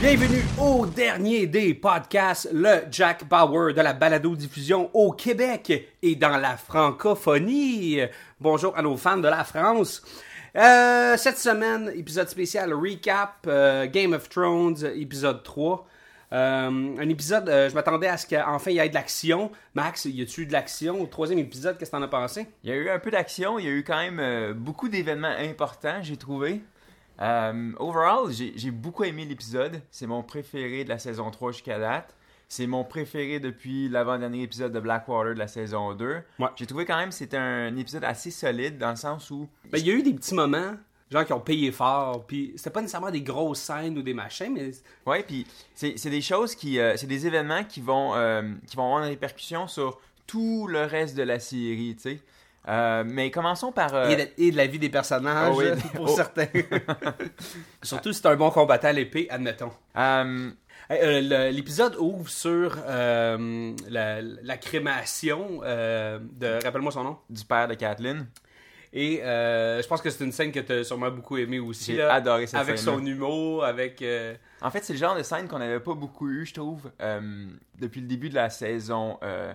Bienvenue au dernier des podcasts, le Jack Bauer de la balado-diffusion au Québec et dans la francophonie. Bonjour à nos fans de la France. Euh, cette semaine, épisode spécial recap euh, Game of Thrones, épisode 3. Euh, un épisode, euh, je m'attendais à ce qu'enfin il y ait de l'action. Max, y a-tu eu de l'action au troisième épisode? Qu'est-ce que t'en as pensé? Il y a eu un peu d'action, il y a eu quand même euh, beaucoup d'événements importants, j'ai trouvé. Overall, j'ai beaucoup aimé l'épisode. C'est mon préféré de la saison 3 jusqu'à date. C'est mon préféré depuis l'avant-dernier épisode de Blackwater de la saison 2. Ouais. J'ai trouvé quand même que c'était un épisode assez solide dans le sens où Ben, il y a eu des petits moments, gens qui ont payé fort, puis c'était pas nécessairement des grosses scènes ou des machins, mais Ouais, puis c'est c'est des choses qui. euh, c'est des événements qui vont, euh, qui vont avoir une répercussion sur tout le reste de la série, tu sais. Euh, mais commençons par. et, de, et de la vie des personnages, Oh oui. pour Oh. certains. Surtout si c'est un bon combattant à l'épée, admettons. euh, L'épisode ouvre sur euh, la, la crémation euh, de... Rappelle-moi son nom. du père de Kathleen. Et euh, je pense que c'est une scène que tu as sûrement beaucoup aimé aussi. J'ai adoré cette Avec scène-là. son humour, avec... euh, En fait, c'est le genre de scène qu'on n'avait pas beaucoup eu, je trouve, euh, depuis le début de la saison euh,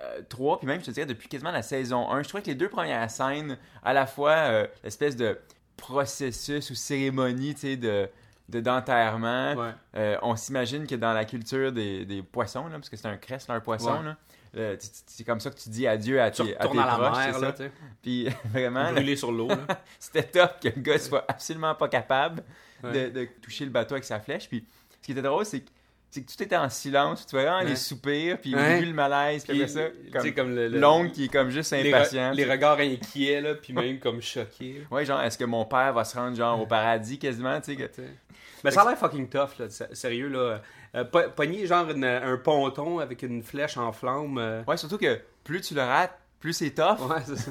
euh, 3, puis même, je te dirais, depuis quasiment la saison 1. Je trouvais que les deux premières scènes, à la fois l'espèce de processus ou cérémonie, tu sais, de de d'enterrement. Ouais. On s'imagine que dans la culture des, des poissons, là, parce que c'est un crest, là, un poisson, Ouais. là, c'est comme ça que tu dis adieu à tes, à tes à la proches, mer, là. Puis vraiment, Brûlé sur l'eau, c'était top que le gars soit absolument pas capable de, Ouais. de toucher le bateau avec sa flèche. Puis ce qui était drôle, c'est que, c'est que tout était en silence. Tu vois Ouais. les soupirs, puis Ouais. le malaise, puis ça, comme, l'oncle qui est comme juste les, re- impatient. les regards inquiets, là, puis même comme choqués. Ouais, genre, est-ce que mon père va se rendre genre au paradis quasiment, tu sais, que-. Mais ça a l'air fucking tough, là, sérieux, là. Euh, po- pogner genre une- un ponton avec une flèche en flamme. euh, Ouais, surtout que plus tu le rates, plus c'est tough. Ouais, c'est ça.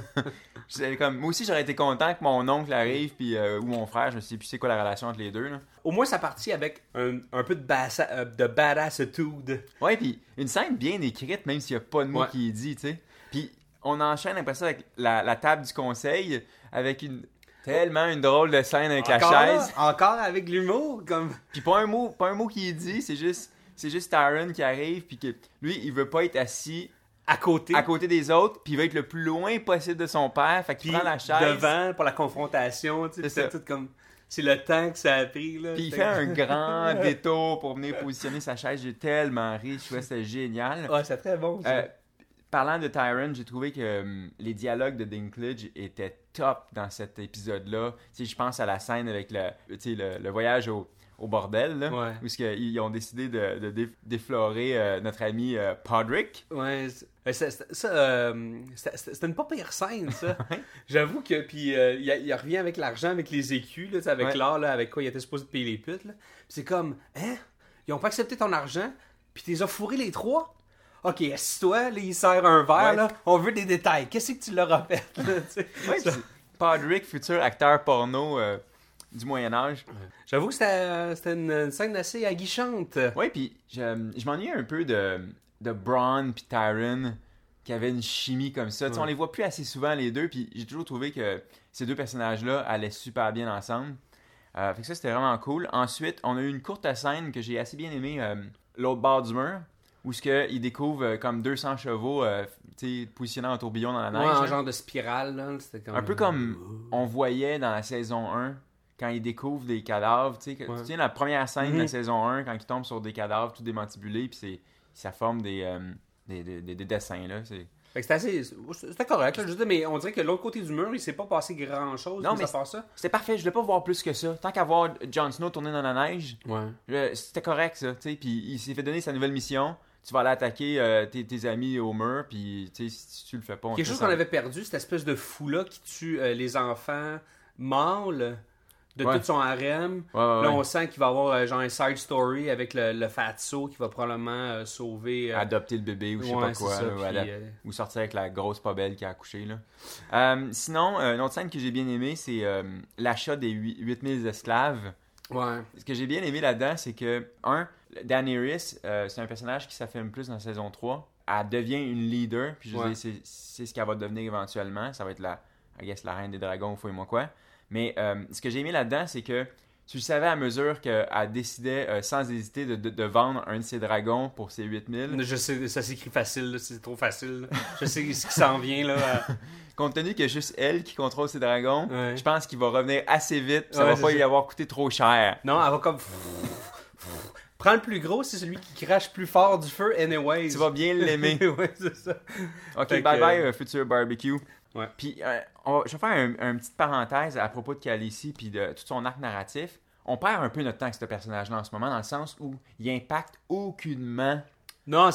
Comme, moi aussi, j'aurais été content que mon oncle arrive, puis euh, ou mon frère, je sais plus c'est quoi la relation entre les deux. Là? Au moins, ça partit avec un, un peu de, bassa- euh, de badassitude. Ouais, puis une scène bien écrite, même s'il n'y a pas de mot Ouais. qui est dit, tu sais. Puis on enchaîne après ça avec la, la table du conseil, avec une tellement une drôle de scène avec encore, la chaise. encore avec l'humour, comme... Puis pas un mot, pas un mot qui est dit, c'est juste, c'est juste Tyron qui arrive, puis que lui, il veut pas être assis À côté. à côté des autres, puis il veut être le plus loin possible de son père, fait qu'il prend la chaise. devant pour la confrontation, tu sais. C'est puis ça. tout comme... C'est le temps que ça a pris, là. Puis il fait un grand détour pour venir positionner sa chaise. J'ai tellement ri, je trouvais que c'était génial. Ouais, c'est très bon, ça. Euh, parlant de Tyron, j'ai trouvé que hum, les dialogues de Dinklage étaient top dans cet épisode-là. Sais, je pense à la scène avec le, le, le voyage au, au bordel, là, Ouais. où que ils ont décidé de, de dé- déflorer euh, notre ami euh, Podrick. Ouais, euh, euh, c'était une pas pire scène, ça. J'avoue que, puis euh, il, il revient avec l'argent, avec les écus, là, avec Ouais. l'or, avec quoi il était supposé de payer les putes, là. Puis c'est comme, hein? Ils ont pas accepté ton argent, puis t'es as fourré les trois? Ok, assis-toi, là, il sert un verre, Ouais. là, on veut des détails. Qu'est-ce que tu leur as fait? Ouais, Ça- Podrick, futur acteur porno euh, du Moyen-Âge. J'avoue que c'était euh, une, une scène assez aguichante. Ouais, puis je, je m'ennuie un peu de, de Braun puis Tyron qui avaient une chimie comme ça. Ouais. on les voit plus assez souvent les deux, puis j'ai toujours trouvé que ces deux personnages-là allaient super bien ensemble. Euh, fait que ça, c'était vraiment cool. Ensuite, on a eu une courte scène que j'ai assez bien aimée, euh, l'autre bord du mur, où ce que ils découvrent euh, comme 200 chevaux euh, tu sais, positionnés en tourbillon dans la Ouais, neige. là. genre de spirale, là. C'était comme... Un peu comme on voyait dans la saison 1 quand ils découvrent des cadavres. Tu sais, Ouais. tu la première scène de Mhm. la saison 1 quand ils tombent sur des cadavres tout démantibulés, puis c'est- ça forme des, euh, des, des- des- des dessins. Là. C'est- Fait que c'était assez... C'était correct, là, je mais on dirait que l'autre côté du mur, il s'est pas passé grand-chose, Non, mis mais à part ça. C'était parfait, je voulais pas voir plus que ça. Tant qu'à voir Jon Snow tourner dans la neige, Ouais. c'était correct ça. tu sais, Puis il s'est fait donner sa nouvelle mission tu vas aller attaquer euh, tes, tes amis au mur, puis si tu le fais pas, on Quelque chose qu'on avait perdu, cette espèce de fou-là qui tue euh, les enfants mâles de Ouais. tout son harem. Ouais, ouais, Là, on sent qu'il va y avoir euh, genre un side story avec le, le fatso qui va probablement euh, sauver. euh, adopter le bébé ou je sais pas quoi, ça, là, ou, puis, adap- ou sortir avec la grosse pobelle qui a accouché. Là. Sinon, une autre scène que j'ai bien aimée, c'est l'achat des huit- 8000 esclaves. Ouais. Ce que j'ai bien aimé là-dedans, c'est que, un, Daenerys, euh, c'est un personnage qui s'affirme plus dans la saison 3. Elle devient une leader, puis je Ouais. c'est- c'est ce qu'elle va devenir éventuellement. Ça va être la, I guess, la reine des dragons, fouille-moi quoi. Mais euh, ce que j'ai aimé là-dedans, c'est que tu le savais à mesure qu'elle décidait euh, sans hésiter de, de- de vendre un de ses dragons pour ses 8000. Je sais, ça s'écrit facile, là, c'est trop facile. là. Je sais ce qui s'en vient là. euh, Compte tenu qu'il y a juste elle qui contrôle ses dragons, Ouais. je pense qu'il va revenir assez vite. Ça Ouais, va pas ça. y avoir coûté trop cher. Non, elle va comme. Prends le plus gros, c'est celui qui crache plus fort du feu, anyways. Tu vas bien l'aimer. ouais, c'est ça. Ok, Fait bye que- bye, euh, futur barbecue. Ouais. Puis, euh, on je vais faire un, un petite parenthèse à propos de Khaleesi puis de tout son arc narratif. On perd un peu notre temps avec ce personnage-là en ce moment, dans le sens où il impacte aucunement Non,